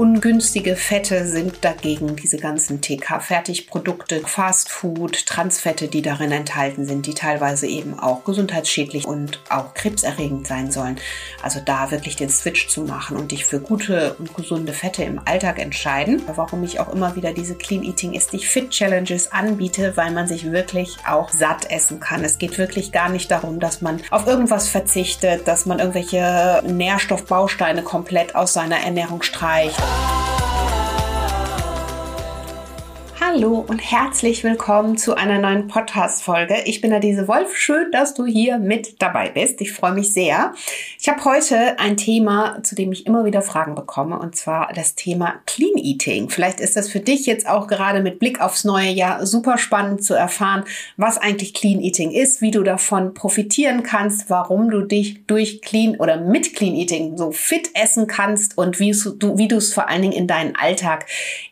Ungünstige Fette sind dagegen diese ganzen TK-Fertigprodukte, Fastfood, Transfette, die darin enthalten sind, die teilweise eben auch gesundheitsschädlich und auch krebserregend sein sollen. Also da wirklich den Switch zu machen und dich für gute und gesunde Fette im Alltag entscheiden. Warum ich auch immer wieder diese Clean Eating ist dich Fit Challenges anbiete, weil man sich wirklich auch satt essen kann. Es geht wirklich gar nicht darum, dass man auf irgendwas verzichtet, dass man irgendwelche Nährstoffbausteine komplett aus seiner Ernährung streicht. love. Hallo und herzlich willkommen zu einer neuen Podcast-Folge. Ich bin Adese Wolf. Schön, dass du hier mit dabei bist. Ich freue mich sehr. Ich habe heute ein Thema, zu dem ich immer wieder Fragen bekomme, und zwar das Thema Clean Eating. Vielleicht ist das für dich jetzt auch gerade mit Blick aufs neue Jahr super spannend zu erfahren, was eigentlich Clean Eating ist, wie du davon profitieren kannst, warum du dich durch Clean oder mit Clean Eating so fit essen kannst und wie du, es vor allen Dingen in deinen Alltag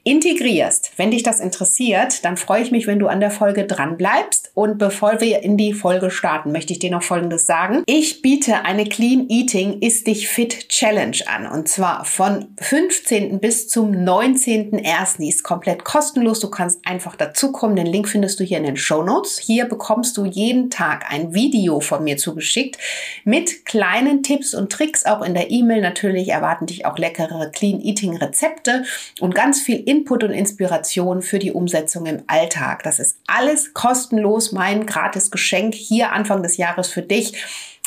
integrierst. Wenn dich das interessiert, interessiert, dann freue ich mich, wenn du an der Folge dran bleibst. Und bevor wir in die Folge starten, möchte ich dir noch Folgendes sagen. Ich biete eine Clean Eating Ist dich fit Challenge an. Und zwar von 15. bis zum 19.01. Die ist komplett kostenlos. Du kannst einfach dazukommen. Den Link findest du hier in den Show Notes. Hier bekommst du jeden Tag ein Video von mir zugeschickt mit kleinen Tipps und Tricks. Auch in der E-Mail natürlich erwarten dich auch leckere Clean Eating Rezepte und ganz viel Input und Inspiration für die Umsetzung im Alltag. Das ist alles kostenlos, mein gratis Geschenk hier Anfang des Jahres für dich.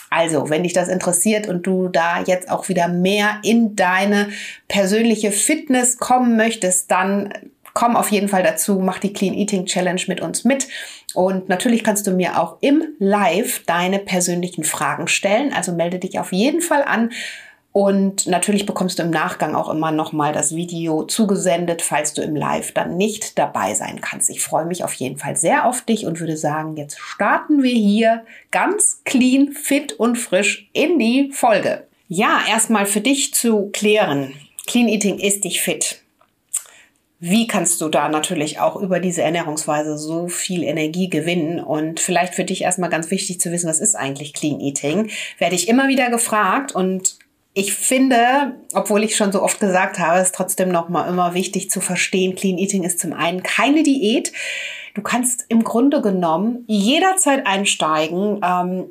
Also, wenn dich das interessiert und du da jetzt auch wieder mehr in deine persönliche Fitness kommen möchtest, dann komm auf jeden Fall dazu, mach die Clean Eating Challenge mit uns mit. Und natürlich kannst du mir auch im Live deine persönlichen Fragen stellen. Also melde dich auf jeden Fall an und natürlich bekommst du im Nachgang auch immer nochmal das Video zugesendet, falls du im Live dann nicht dabei sein kannst. Ich freue mich auf jeden Fall sehr auf dich und würde sagen, jetzt starten wir hier ganz clean, fit und frisch in die Folge. Ja, erstmal für dich zu klären. Clean Eating ist dich fit. Wie kannst du da natürlich auch über diese Ernährungsweise so viel Energie gewinnen? Und vielleicht für dich erstmal ganz wichtig zu wissen, was ist eigentlich Clean Eating? Werde ich immer wieder gefragt und ich finde, obwohl ich schon so oft gesagt habe, ist trotzdem noch mal immer wichtig zu verstehen, Clean Eating ist zum einen keine Diät. Du kannst im Grunde genommen jederzeit einsteigen. Ähm,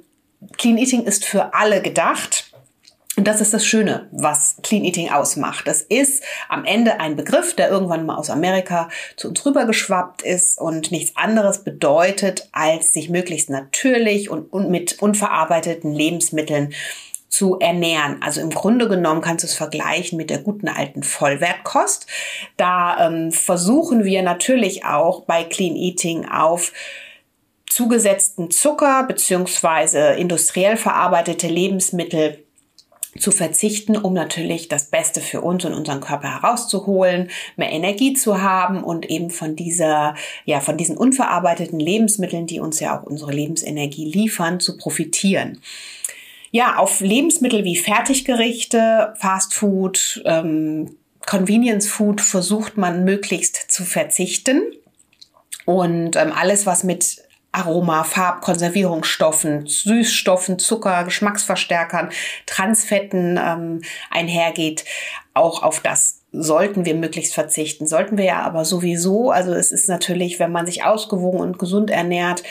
Clean Eating ist für alle gedacht. Und das ist das Schöne, was Clean Eating ausmacht. Das ist am Ende ein Begriff, der irgendwann mal aus Amerika zu uns rübergeschwappt ist und nichts anderes bedeutet, als sich möglichst natürlich und, und mit unverarbeiteten Lebensmitteln zu ernähren. Also im Grunde genommen kannst du es vergleichen mit der guten alten Vollwertkost. Da ähm, versuchen wir natürlich auch bei Clean Eating auf zugesetzten Zucker beziehungsweise industriell verarbeitete Lebensmittel zu verzichten, um natürlich das Beste für uns und unseren Körper herauszuholen, mehr Energie zu haben und eben von dieser, ja, von diesen unverarbeiteten Lebensmitteln, die uns ja auch unsere Lebensenergie liefern, zu profitieren ja, auf Lebensmittel wie Fertiggerichte, Fastfood, ähm, Convenience Food versucht man möglichst zu verzichten. Und ähm, alles, was mit Aroma, Farb, Konservierungsstoffen, Süßstoffen, Zucker, Geschmacksverstärkern, Transfetten ähm, einhergeht, auch auf das sollten wir möglichst verzichten. Sollten wir ja aber sowieso, also es ist natürlich, wenn man sich ausgewogen und gesund ernährt,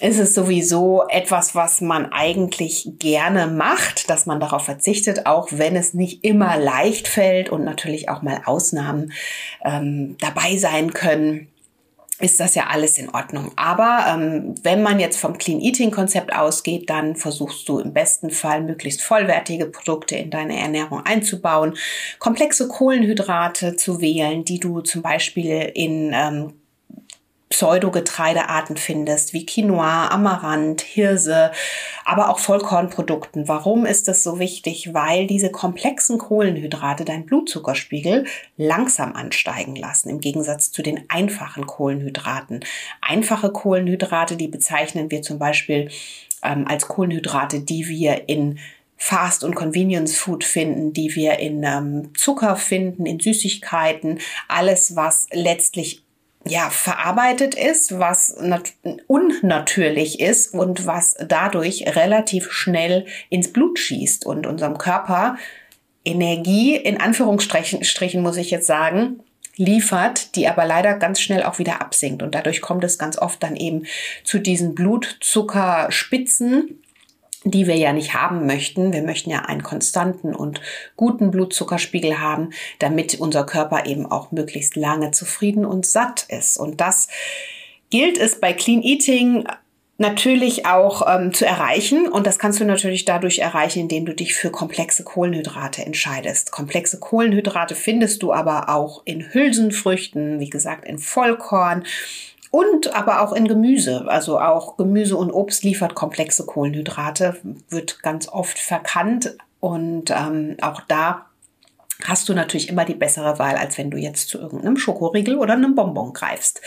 ist es sowieso etwas, was man eigentlich gerne macht, dass man darauf verzichtet, auch wenn es nicht immer leicht fällt und natürlich auch mal Ausnahmen ähm, dabei sein können ist das ja alles in Ordnung. Aber ähm, wenn man jetzt vom Clean Eating Konzept ausgeht, dann versuchst du im besten Fall möglichst vollwertige Produkte in deine Ernährung einzubauen, komplexe Kohlenhydrate zu wählen, die du zum Beispiel in ähm, Pseudogetreidearten findest, wie Quinoa, Amaranth, Hirse, aber auch Vollkornprodukten. Warum ist das so wichtig? Weil diese komplexen Kohlenhydrate deinen Blutzuckerspiegel langsam ansteigen lassen, im Gegensatz zu den einfachen Kohlenhydraten. Einfache Kohlenhydrate, die bezeichnen wir zum Beispiel ähm, als Kohlenhydrate, die wir in Fast- und Convenience-Food finden, die wir in ähm, Zucker finden, in Süßigkeiten, alles, was letztlich ja, verarbeitet ist, was unnatürlich ist und was dadurch relativ schnell ins Blut schießt und unserem Körper Energie, in Anführungsstrichen muss ich jetzt sagen, liefert, die aber leider ganz schnell auch wieder absinkt. Und dadurch kommt es ganz oft dann eben zu diesen Blutzuckerspitzen, die wir ja nicht haben möchten. Wir möchten ja einen konstanten und guten Blutzuckerspiegel haben, damit unser Körper eben auch möglichst lange zufrieden und satt ist. Und das gilt es bei Clean Eating natürlich auch ähm, zu erreichen. Und das kannst du natürlich dadurch erreichen, indem du dich für komplexe Kohlenhydrate entscheidest. Komplexe Kohlenhydrate findest du aber auch in Hülsenfrüchten, wie gesagt, in Vollkorn und aber auch in Gemüse. Also auch Gemüse und Obst liefert komplexe Kohlenhydrate, wird ganz oft verkannt. Und ähm, auch da hast du natürlich immer die bessere Wahl, als wenn du jetzt zu irgendeinem Schokoriegel oder einem Bonbon greifst.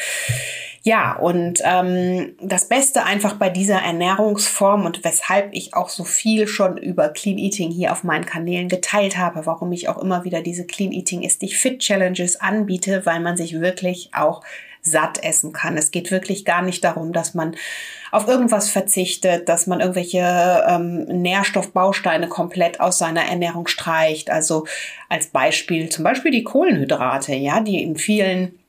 Ja, und ähm, das Beste einfach bei dieser Ernährungsform und weshalb ich auch so viel schon über Clean Eating hier auf meinen Kanälen geteilt habe, warum ich auch immer wieder diese Clean Eating ist dich fit Challenges anbiete, weil man sich wirklich auch satt essen kann. Es geht wirklich gar nicht darum, dass man auf irgendwas verzichtet, dass man irgendwelche ähm, Nährstoffbausteine komplett aus seiner Ernährung streicht. Also als Beispiel zum Beispiel die Kohlenhydrate, ja, die in vielen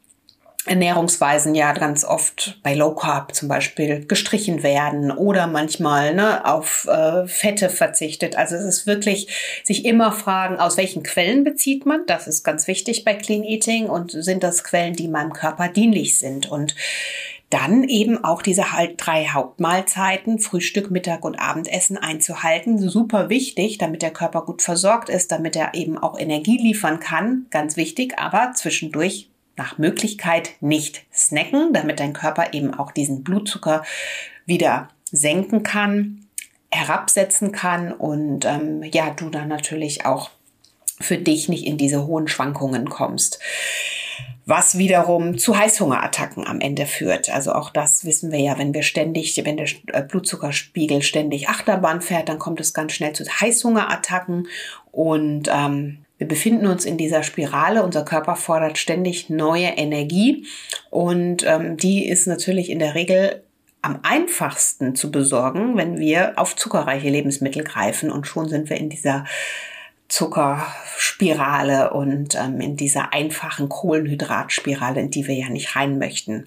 Ernährungsweisen ja ganz oft bei Low Carb zum Beispiel gestrichen werden oder manchmal ne, auf äh, Fette verzichtet. Also es ist wirklich sich immer fragen, aus welchen Quellen bezieht man. Das ist ganz wichtig bei Clean Eating und sind das Quellen, die meinem Körper dienlich sind. Und dann eben auch diese halt drei Hauptmahlzeiten, Frühstück, Mittag und Abendessen einzuhalten. Super wichtig, damit der Körper gut versorgt ist, damit er eben auch Energie liefern kann. Ganz wichtig, aber zwischendurch nach Möglichkeit nicht snacken, damit dein Körper eben auch diesen Blutzucker wieder senken kann, herabsetzen kann und ähm, ja, du dann natürlich auch für dich nicht in diese hohen Schwankungen kommst. Was wiederum zu Heißhungerattacken am Ende führt. Also auch das wissen wir ja, wenn wir ständig, wenn der äh, Blutzuckerspiegel ständig Achterbahn fährt, dann kommt es ganz schnell zu Heißhungerattacken und ähm, wir befinden uns in dieser Spirale. Unser Körper fordert ständig neue Energie und ähm, die ist natürlich in der Regel am einfachsten zu besorgen, wenn wir auf zuckerreiche Lebensmittel greifen und schon sind wir in dieser Zuckerspirale und ähm, in dieser einfachen Kohlenhydratspirale, in die wir ja nicht rein möchten.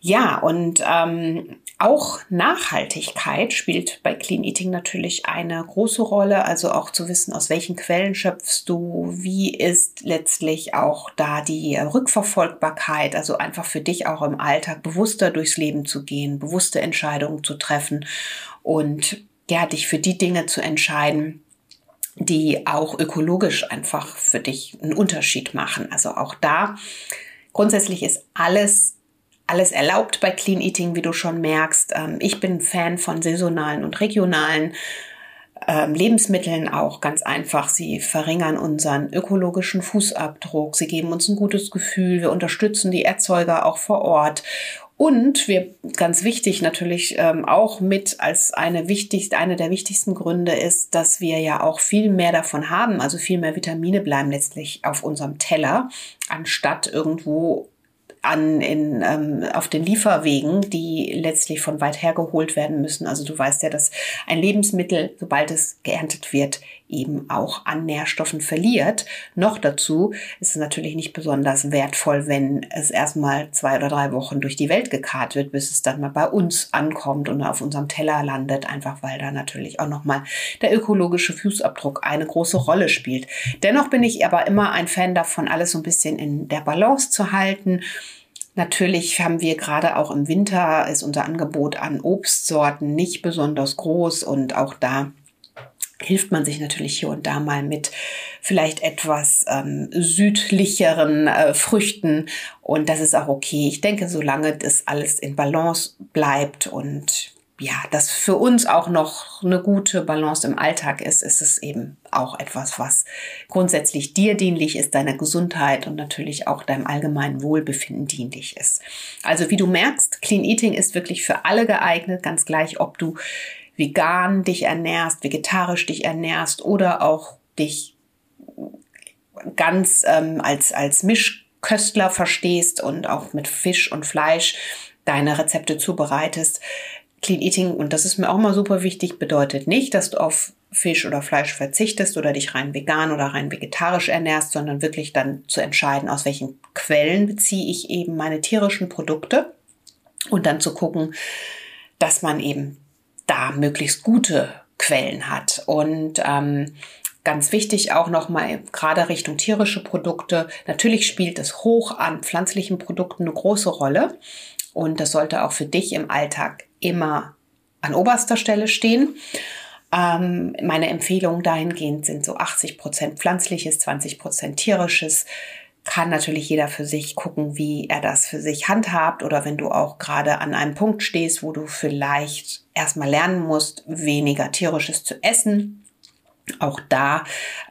Ja, und ähm, auch Nachhaltigkeit spielt bei Clean Eating natürlich eine große Rolle. Also auch zu wissen, aus welchen Quellen schöpfst du, wie ist letztlich auch da die Rückverfolgbarkeit, also einfach für dich auch im Alltag bewusster durchs Leben zu gehen, bewusste Entscheidungen zu treffen und ja, dich für die Dinge zu entscheiden, die auch ökologisch einfach für dich einen Unterschied machen. Also auch da grundsätzlich ist alles alles erlaubt bei Clean Eating, wie du schon merkst. Ähm, ich bin Fan von saisonalen und regionalen ähm, Lebensmitteln auch ganz einfach. Sie verringern unseren ökologischen Fußabdruck. Sie geben uns ein gutes Gefühl. Wir unterstützen die Erzeuger auch vor Ort. Und wir, ganz wichtig natürlich ähm, auch mit als eine wichtigste, eine der wichtigsten Gründe ist, dass wir ja auch viel mehr davon haben. Also viel mehr Vitamine bleiben letztlich auf unserem Teller, anstatt irgendwo an in, ähm, auf den Lieferwegen, die letztlich von weit her geholt werden müssen. Also du weißt ja, dass ein Lebensmittel, sobald es geerntet wird, eben auch an Nährstoffen verliert. Noch dazu ist es natürlich nicht besonders wertvoll, wenn es erstmal zwei oder drei Wochen durch die Welt gekarrt wird, bis es dann mal bei uns ankommt und auf unserem Teller landet, einfach weil da natürlich auch nochmal der ökologische Fußabdruck eine große Rolle spielt. Dennoch bin ich aber immer ein Fan davon, alles so ein bisschen in der Balance zu halten. Natürlich haben wir gerade auch im Winter ist unser Angebot an Obstsorten nicht besonders groß und auch da hilft man sich natürlich hier und da mal mit vielleicht etwas ähm, südlicheren äh, Früchten und das ist auch okay. Ich denke, solange das alles in Balance bleibt und ja, das für uns auch noch eine gute Balance im Alltag ist, ist es eben auch etwas, was grundsätzlich dir dienlich ist, deiner Gesundheit und natürlich auch deinem allgemeinen Wohlbefinden dienlich ist. Also wie du merkst, Clean Eating ist wirklich für alle geeignet, ganz gleich, ob du vegan dich ernährst, vegetarisch dich ernährst oder auch dich ganz ähm, als, als Mischköstler verstehst und auch mit Fisch und Fleisch deine Rezepte zubereitest. Clean Eating, und das ist mir auch mal super wichtig, bedeutet nicht, dass du auf Fisch oder Fleisch verzichtest oder dich rein vegan oder rein vegetarisch ernährst, sondern wirklich dann zu entscheiden, aus welchen Quellen beziehe ich eben meine tierischen Produkte und dann zu gucken, dass man eben da möglichst gute Quellen hat. Und ähm, ganz wichtig auch nochmal gerade Richtung tierische Produkte. Natürlich spielt es hoch an pflanzlichen Produkten eine große Rolle. Und das sollte auch für dich im Alltag immer an oberster Stelle stehen. Ähm, meine Empfehlungen dahingehend sind so 80 Prozent pflanzliches, 20 Prozent tierisches. Kann natürlich jeder für sich gucken, wie er das für sich handhabt oder wenn du auch gerade an einem Punkt stehst, wo du vielleicht erstmal lernen musst, weniger tierisches zu essen. Auch da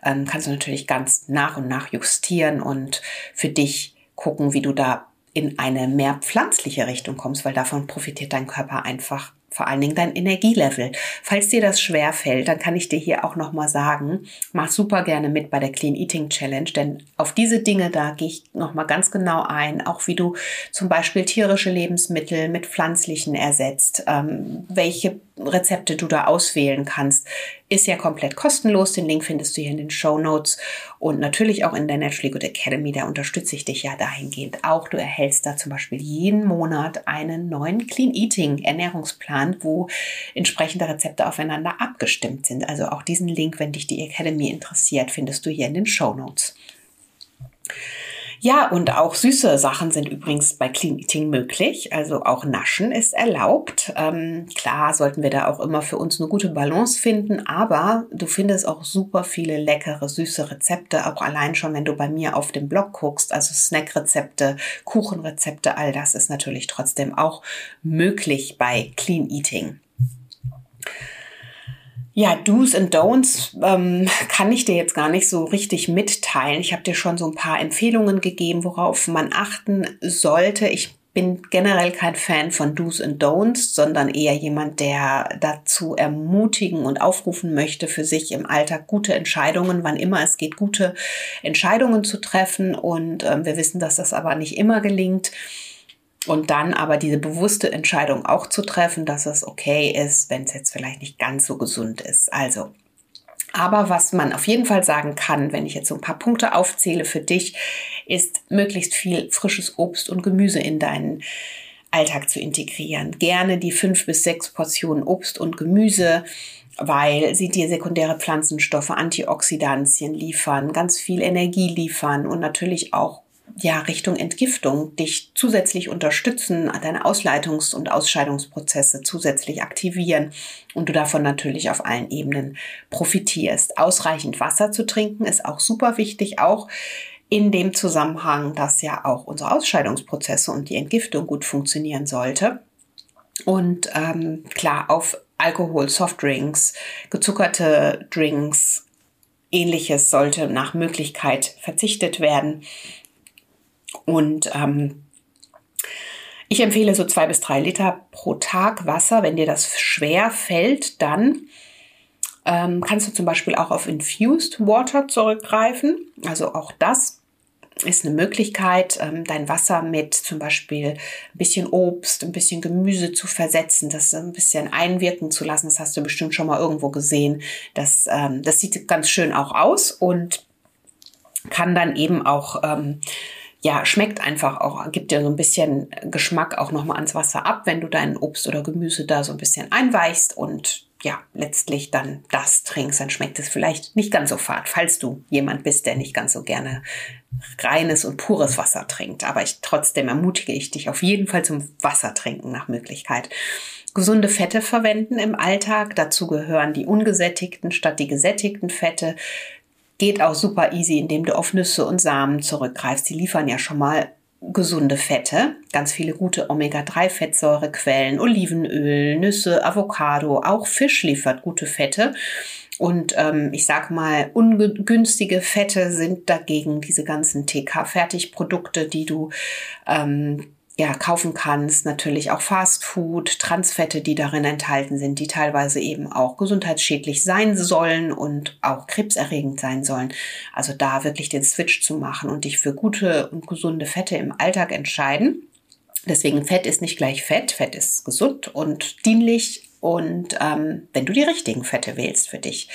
ähm, kannst du natürlich ganz nach und nach justieren und für dich gucken, wie du da in eine mehr pflanzliche Richtung kommst, weil davon profitiert dein Körper einfach vor allen Dingen dein Energielevel. Falls dir das schwer fällt, dann kann ich dir hier auch noch mal sagen, mach super gerne mit bei der Clean Eating Challenge, denn auf diese Dinge da gehe ich noch mal ganz genau ein, auch wie du zum Beispiel tierische Lebensmittel mit pflanzlichen ersetzt, ähm, welche Rezepte du da auswählen kannst, ist ja komplett kostenlos. Den Link findest du hier in den Show Notes und natürlich auch in der Naturally Good Academy. Da unterstütze ich dich ja dahingehend auch. Du erhältst da zum Beispiel jeden Monat einen neuen Clean Eating Ernährungsplan, wo entsprechende Rezepte aufeinander abgestimmt sind. Also auch diesen Link, wenn dich die Academy interessiert, findest du hier in den Show Notes. Ja, und auch süße Sachen sind übrigens bei Clean Eating möglich. Also auch Naschen ist erlaubt. Ähm, klar sollten wir da auch immer für uns eine gute Balance finden, aber du findest auch super viele leckere, süße Rezepte, auch allein schon, wenn du bei mir auf dem Blog guckst, also Snackrezepte, Kuchenrezepte, all das ist natürlich trotzdem auch möglich bei Clean Eating. Ja, Do's and Don'ts ähm, kann ich dir jetzt gar nicht so richtig mitteilen. Ich habe dir schon so ein paar Empfehlungen gegeben, worauf man achten sollte. Ich bin generell kein Fan von Do's and Don'ts, sondern eher jemand, der dazu ermutigen und aufrufen möchte, für sich im Alltag gute Entscheidungen, wann immer es geht, gute Entscheidungen zu treffen. Und ähm, wir wissen, dass das aber nicht immer gelingt. Und dann aber diese bewusste Entscheidung auch zu treffen, dass es okay ist, wenn es jetzt vielleicht nicht ganz so gesund ist. Also, aber was man auf jeden Fall sagen kann, wenn ich jetzt so ein paar Punkte aufzähle für dich, ist möglichst viel frisches Obst und Gemüse in deinen Alltag zu integrieren. Gerne die fünf bis sechs Portionen Obst und Gemüse, weil sie dir sekundäre Pflanzenstoffe, Antioxidantien liefern, ganz viel Energie liefern und natürlich auch ja, Richtung Entgiftung dich zusätzlich unterstützen, deine Ausleitungs- und Ausscheidungsprozesse zusätzlich aktivieren und du davon natürlich auf allen Ebenen profitierst. Ausreichend Wasser zu trinken ist auch super wichtig, auch in dem Zusammenhang, dass ja auch unsere Ausscheidungsprozesse und die Entgiftung gut funktionieren sollte. Und ähm, klar, auf Alkohol, Softdrinks, gezuckerte Drinks, ähnliches sollte nach Möglichkeit verzichtet werden. Und ähm, ich empfehle so zwei bis drei Liter pro Tag Wasser. Wenn dir das schwer fällt, dann ähm, kannst du zum Beispiel auch auf Infused Water zurückgreifen. Also auch das ist eine Möglichkeit, ähm, dein Wasser mit zum Beispiel ein bisschen Obst, ein bisschen Gemüse zu versetzen, das ein bisschen einwirken zu lassen. Das hast du bestimmt schon mal irgendwo gesehen. Das, ähm, das sieht ganz schön auch aus und kann dann eben auch ähm, ja, schmeckt einfach auch, gibt dir so ein bisschen Geschmack auch nochmal ans Wasser ab, wenn du dein Obst oder Gemüse da so ein bisschen einweichst und ja, letztlich dann das trinkst, dann schmeckt es vielleicht nicht ganz so fad, falls du jemand bist, der nicht ganz so gerne reines und pures Wasser trinkt. Aber ich trotzdem ermutige ich dich auf jeden Fall zum Wasser trinken nach Möglichkeit. Gesunde Fette verwenden im Alltag. Dazu gehören die ungesättigten statt die gesättigten Fette. Geht auch super easy, indem du auf Nüsse und Samen zurückgreifst. Die liefern ja schon mal gesunde Fette, ganz viele gute Omega-3-Fettsäurequellen, Olivenöl, Nüsse, Avocado, auch Fisch liefert gute Fette. Und ähm, ich sag mal, ungünstige Fette sind dagegen diese ganzen TK-Fertigprodukte, die du ähm, ja, kaufen kannst. Natürlich auch Fast Food, Transfette, die darin enthalten sind, die teilweise eben auch gesundheitsschädlich sein sollen und auch krebserregend sein sollen. Also da wirklich den Switch zu machen und dich für gute und gesunde Fette im Alltag entscheiden. Deswegen Fett ist nicht gleich Fett. Fett ist gesund und dienlich und ähm, wenn du die richtigen Fette wählst für dich.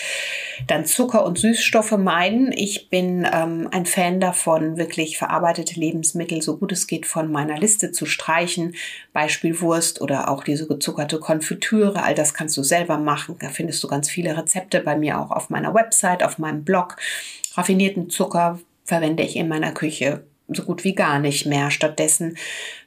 Dann Zucker und Süßstoffe meiden. Ich bin ähm, ein Fan davon, wirklich verarbeitete Lebensmittel so gut es geht von meiner Liste zu streichen. Beispiel Wurst oder auch diese gezuckerte Konfitüre. All das kannst du selber machen. Da findest du ganz viele Rezepte bei mir auch auf meiner Website, auf meinem Blog. Raffinierten Zucker verwende ich in meiner Küche so gut wie gar nicht mehr. Stattdessen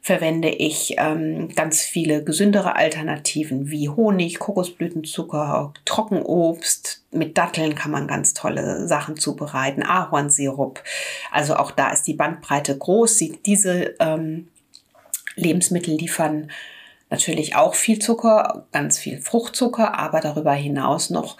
verwende ich ähm, ganz viele gesündere Alternativen wie Honig, Kokosblütenzucker, Trockenobst. Mit Datteln kann man ganz tolle Sachen zubereiten, Ahornsirup. Also auch da ist die Bandbreite groß. Diese ähm, Lebensmittel liefern natürlich auch viel Zucker, ganz viel Fruchtzucker, aber darüber hinaus noch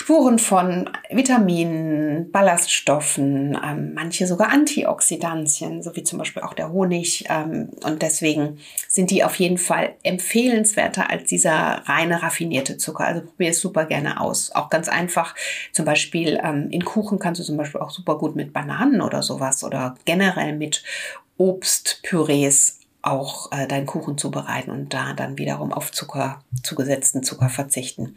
Spuren von Vitaminen, Ballaststoffen, ähm, manche sogar Antioxidantien, so wie zum Beispiel auch der Honig. Ähm, und deswegen sind die auf jeden Fall empfehlenswerter als dieser reine raffinierte Zucker. Also probier es super gerne aus. Auch ganz einfach, zum Beispiel ähm, in Kuchen kannst du zum Beispiel auch super gut mit Bananen oder sowas oder generell mit Obstpürees auch äh, deinen Kuchen zubereiten und da dann wiederum auf Zucker, zugesetzten Zucker verzichten.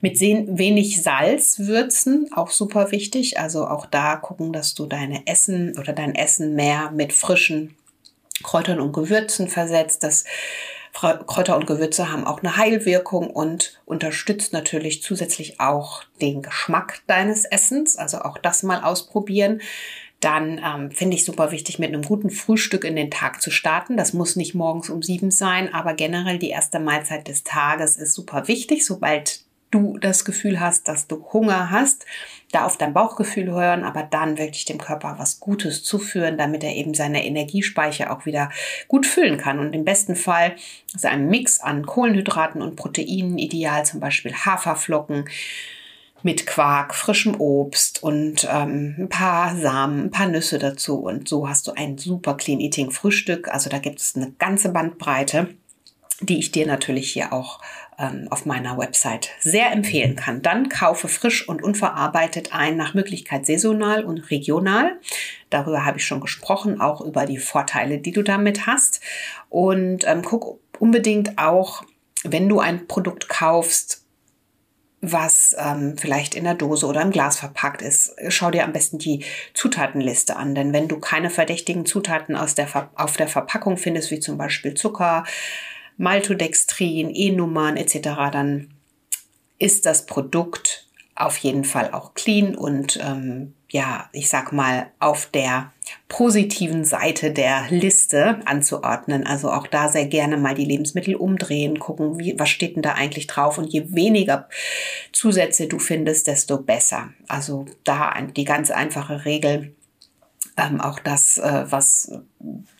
Mit wenig Salz würzen, auch super wichtig. Also auch da gucken, dass du deine Essen oder dein Essen mehr mit frischen Kräutern und Gewürzen versetzt. Das Kräuter und Gewürze haben auch eine Heilwirkung und unterstützt natürlich zusätzlich auch den Geschmack deines Essens. Also auch das mal ausprobieren dann ähm, finde ich super wichtig, mit einem guten Frühstück in den Tag zu starten. Das muss nicht morgens um sieben sein, aber generell die erste Mahlzeit des Tages ist super wichtig, sobald du das Gefühl hast, dass du Hunger hast, da auf dein Bauchgefühl hören, aber dann wirklich dem Körper was Gutes zuführen, damit er eben seine Energiespeicher auch wieder gut füllen kann. Und im besten Fall ist ein Mix an Kohlenhydraten und Proteinen ideal, zum Beispiel Haferflocken, mit Quark, frischem Obst und ähm, ein paar Samen, ein paar Nüsse dazu. Und so hast du ein super Clean Eating Frühstück. Also da gibt es eine ganze Bandbreite, die ich dir natürlich hier auch ähm, auf meiner Website sehr empfehlen kann. Dann kaufe frisch und unverarbeitet ein, nach Möglichkeit saisonal und regional. Darüber habe ich schon gesprochen, auch über die Vorteile, die du damit hast. Und ähm, guck unbedingt auch, wenn du ein Produkt kaufst, was ähm, vielleicht in der Dose oder im Glas verpackt ist. Schau dir am besten die Zutatenliste an, denn wenn du keine verdächtigen Zutaten aus der auf der Verpackung findest, wie zum Beispiel Zucker, Maltodextrin, E-Nummern etc., dann ist das Produkt auf jeden Fall auch clean und ähm, ja, ich sag mal, auf der positiven Seite der Liste anzuordnen. Also auch da sehr gerne mal die Lebensmittel umdrehen, gucken, wie, was steht denn da eigentlich drauf und je weniger Zusätze du findest, desto besser. Also da die ganz einfache Regel, ähm, auch das, äh, was,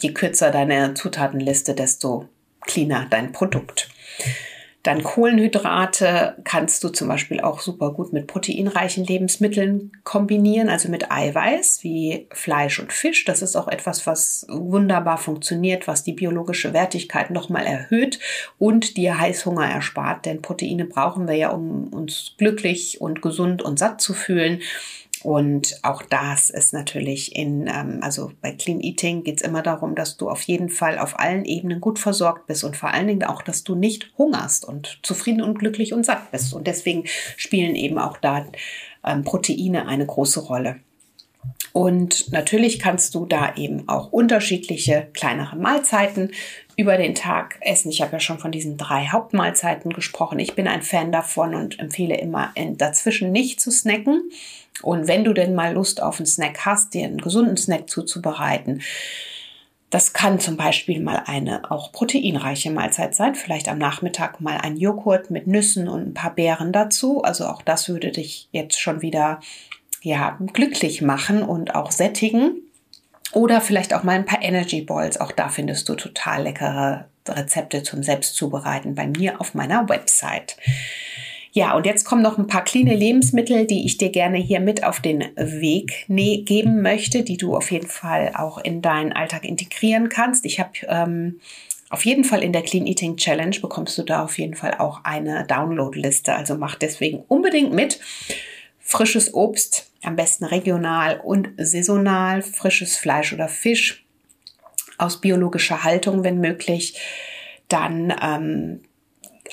je kürzer deine Zutatenliste, desto cleaner dein Produkt. Dann Kohlenhydrate kannst du zum Beispiel auch super gut mit proteinreichen Lebensmitteln kombinieren, also mit Eiweiß wie Fleisch und Fisch. Das ist auch etwas, was wunderbar funktioniert, was die biologische Wertigkeit nochmal erhöht und dir Heißhunger erspart. Denn Proteine brauchen wir ja, um uns glücklich und gesund und satt zu fühlen. Und auch das ist natürlich in, ähm, also bei Clean Eating geht es immer darum, dass du auf jeden Fall auf allen Ebenen gut versorgt bist und vor allen Dingen auch, dass du nicht hungerst und zufrieden und glücklich und satt bist. Und deswegen spielen eben auch da ähm, Proteine eine große Rolle. Und natürlich kannst du da eben auch unterschiedliche kleinere Mahlzeiten über den Tag essen. Ich habe ja schon von diesen drei Hauptmahlzeiten gesprochen. Ich bin ein Fan davon und empfehle immer dazwischen nicht zu snacken. Und wenn du denn mal Lust auf einen Snack hast, dir einen gesunden Snack zuzubereiten, das kann zum Beispiel mal eine auch proteinreiche Mahlzeit sein. Vielleicht am Nachmittag mal ein Joghurt mit Nüssen und ein paar Beeren dazu. Also auch das würde dich jetzt schon wieder ja, glücklich machen und auch sättigen. Oder vielleicht auch mal ein paar Energy Balls. Auch da findest du total leckere Rezepte zum Selbstzubereiten bei mir auf meiner Website. Ja, und jetzt kommen noch ein paar cleane Lebensmittel, die ich dir gerne hier mit auf den Weg ne geben möchte, die du auf jeden Fall auch in deinen Alltag integrieren kannst. Ich habe ähm, auf jeden Fall in der Clean Eating Challenge bekommst du da auf jeden Fall auch eine Download-Liste. Also mach deswegen unbedingt mit. Frisches Obst, am besten regional und saisonal, frisches Fleisch oder Fisch aus biologischer Haltung, wenn möglich. Dann ähm,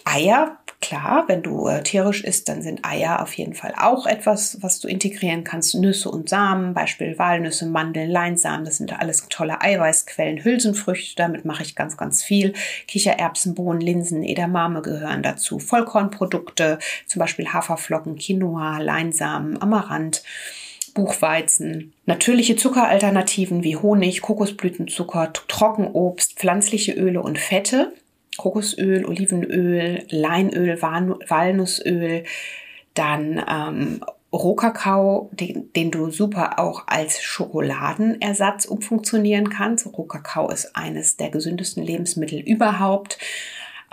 Eier Klar, wenn du äh, tierisch isst, dann sind Eier auf jeden Fall auch etwas, was du integrieren kannst. Nüsse und Samen, Beispiel Walnüsse, Mandeln, Leinsamen, das sind alles tolle Eiweißquellen. Hülsenfrüchte, damit mache ich ganz, ganz viel. Kichererbsen, Bohnen, Linsen, Edamame gehören dazu. Vollkornprodukte, zum Beispiel Haferflocken, Quinoa, Leinsamen, Amaranth. Buchweizen, natürliche Zuckeralternativen wie Honig, Kokosblütenzucker, Trockenobst, pflanzliche Öle und Fette. Kokosöl, Olivenöl, Leinöl, Walnussöl, dann ähm, Rohkakao, den, den, du super auch als Schokoladenersatz umfunktionieren kannst. Rohkakao ist eines der gesündesten Lebensmittel überhaupt.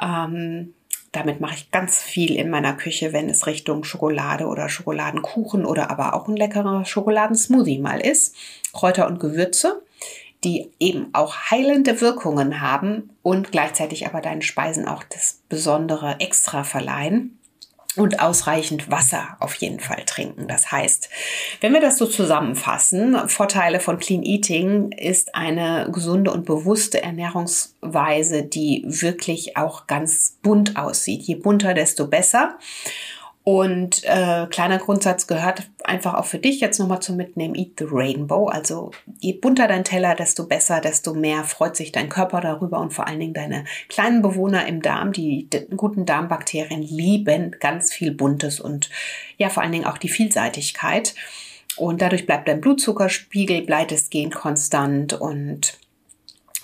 Ähm, damit mache ich ganz viel in meiner Küche, wenn es Richtung Schokolade oder Schokoladenkuchen oder aber auch ein leckerer Schokoladensmoothie mal ist. Kräuter und Gewürze die eben auch heilende Wirkungen haben und gleichzeitig aber deinen Speisen auch das besondere Extra verleihen und ausreichend Wasser auf jeden Fall trinken. Das heißt, wenn wir das so zusammenfassen, Vorteile von Clean Eating ist eine gesunde und bewusste Ernährungsweise, die wirklich auch ganz bunt aussieht. Je bunter, desto besser. Und äh, kleiner Grundsatz gehört einfach auch für dich jetzt nochmal zum Mitnehmen, eat the rainbow. Also je bunter dein Teller, desto besser, desto mehr freut sich dein Körper darüber und vor allen Dingen deine kleinen Bewohner im Darm, die guten Darmbakterien lieben ganz viel Buntes und ja vor allen Dingen auch die Vielseitigkeit. Und dadurch bleibt dein Blutzuckerspiegel, bleibt es gehen konstant und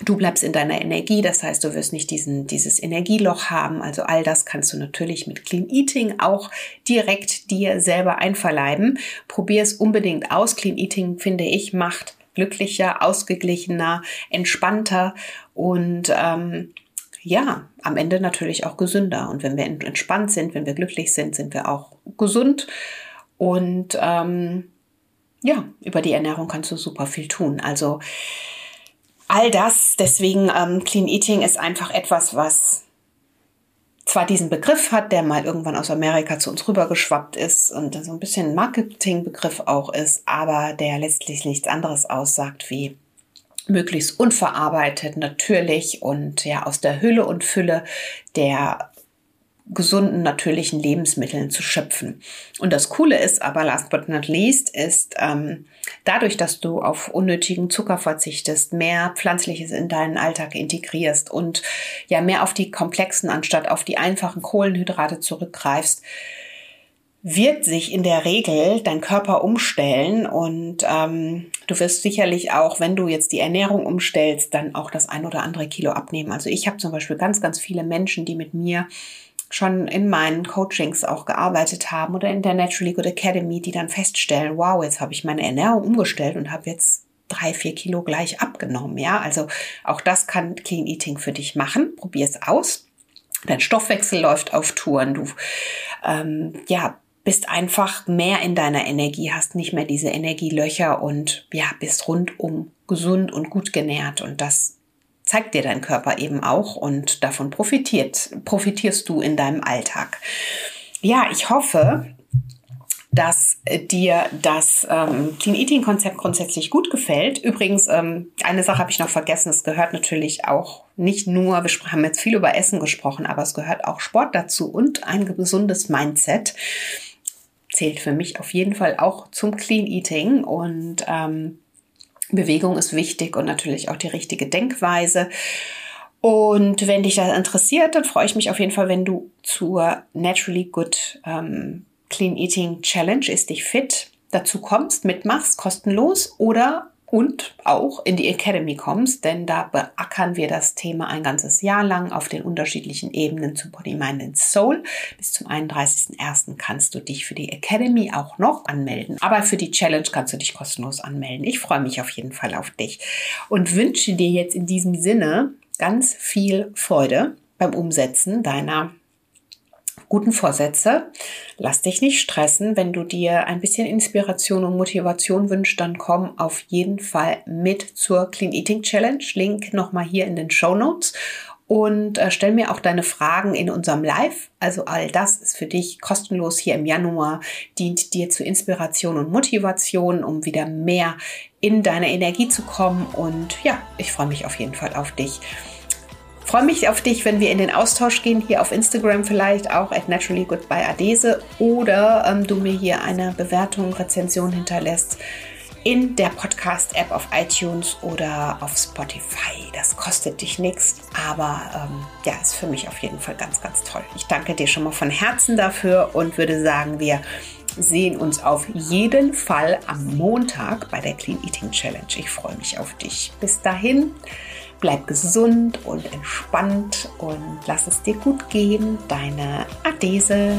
Du bleibst in deiner Energie, das heißt, du wirst nicht diesen, dieses Energieloch haben. Also all das kannst du natürlich mit Clean Eating auch direkt dir selber einverleiben. Probier es unbedingt aus. Clean Eating, finde ich, macht glücklicher, ausgeglichener, entspannter und ähm, ja, am Ende natürlich auch gesünder. Und wenn wir entspannt sind, wenn wir glücklich sind, sind wir auch gesund. Und ähm, ja, über die Ernährung kannst du super viel tun. Also all das, deswegen ähm, Clean Eating ist einfach etwas, was zwar diesen Begriff hat, der mal irgendwann aus Amerika zu uns rübergeschwappt ist und so ein bisschen Marketingbegriff auch ist, aber der letztlich nichts anderes aussagt wie möglichst unverarbeitet, natürlich und ja aus der Hülle und Fülle der gesunden, natürlichen Lebensmitteln zu schöpfen. Und das Coole ist aber, last but not least, ist ähm, dadurch, dass du auf unnötigen Zucker verzichtest, mehr Pflanzliches in deinen Alltag integrierst und ja mehr auf die komplexen anstatt auf die einfachen Kohlenhydrate zurückgreifst, wird sich in der Regel dein Körper umstellen und ähm, du wirst sicherlich auch, wenn du jetzt die Ernährung umstellst, dann auch das ein oder andere Kilo abnehmen. Also ich habe zum Beispiel ganz, ganz viele Menschen, die mit mir schon in meinen Coachings auch gearbeitet haben oder in der Natural Good Academy, die dann feststellen, wow, jetzt habe ich meine Ernährung umgestellt und habe jetzt drei, vier Kilo gleich abgenommen. Ja, also auch das kann Clean Eating für dich machen. Probier es aus. Dein Stoffwechsel läuft auf Touren. Du ähm, ja bist einfach mehr in deiner Energie, hast nicht mehr diese Energielöcher und ja bist rundum gesund und gut genährt und das zeigt dir dein Körper eben auch und davon profitiert, profitierst du in deinem Alltag. Ja, ich hoffe, dass dir das ähm, Clean Eating Konzept grundsätzlich gut gefällt. Übrigens, ähm, eine Sache habe ich noch vergessen. Es gehört natürlich auch nicht nur, wir haben jetzt viel über Essen gesprochen, aber es gehört auch Sport dazu und ein gesundes Mindset. Zählt für mich auf jeden Fall auch zum Clean Eating und ähm, Bewegung ist wichtig und natürlich auch die richtige Denkweise. Und wenn dich das interessiert, dann freue ich mich auf jeden Fall, wenn du zur Naturally Good ähm, Clean Eating Challenge ist dich fit dazu kommst, mitmachst, kostenlos oder und auch in die Academy kommst, denn da beackern wir das Thema ein ganzes Jahr lang auf den unterschiedlichen Ebenen zu Body, Mind and Soul. Bis zum 31.01. kannst du dich für die Academy auch noch anmelden. Aber für die Challenge kannst du dich kostenlos anmelden. Ich freue mich auf jeden Fall auf dich und wünsche dir jetzt in diesem Sinne ganz viel Freude beim Umsetzen deiner guten Vorsätze. Lass dich nicht stressen. Wenn du dir ein bisschen Inspiration und Motivation wünschst, dann komm auf jeden Fall mit zur Clean Eating Challenge. Link nochmal hier in den Show Notes. Und äh, stell mir auch deine Fragen in unserem Live. Also all das ist für dich kostenlos hier im Januar, dient dir zur Inspiration und Motivation, um wieder mehr in deine Energie zu kommen. Und ja, ich freue mich auf jeden Fall auf dich. Freue mich auf dich, wenn wir in den Austausch gehen, hier auf Instagram vielleicht auch at naturallygoodbyeadese oder ähm, du mir hier eine Bewertung, Rezension hinterlässt in der Podcast-App auf iTunes oder auf Spotify. Das kostet dich nichts, aber ähm, ja, ist für mich auf jeden Fall ganz, ganz toll. Ich danke dir schon mal von Herzen dafür und würde sagen, wir sehen uns auf jeden Fall am Montag bei der Clean Eating Challenge. Ich freue mich auf dich. Bis dahin, bleib gesund und entspannt und lass es dir gut gehen. Deine Adese.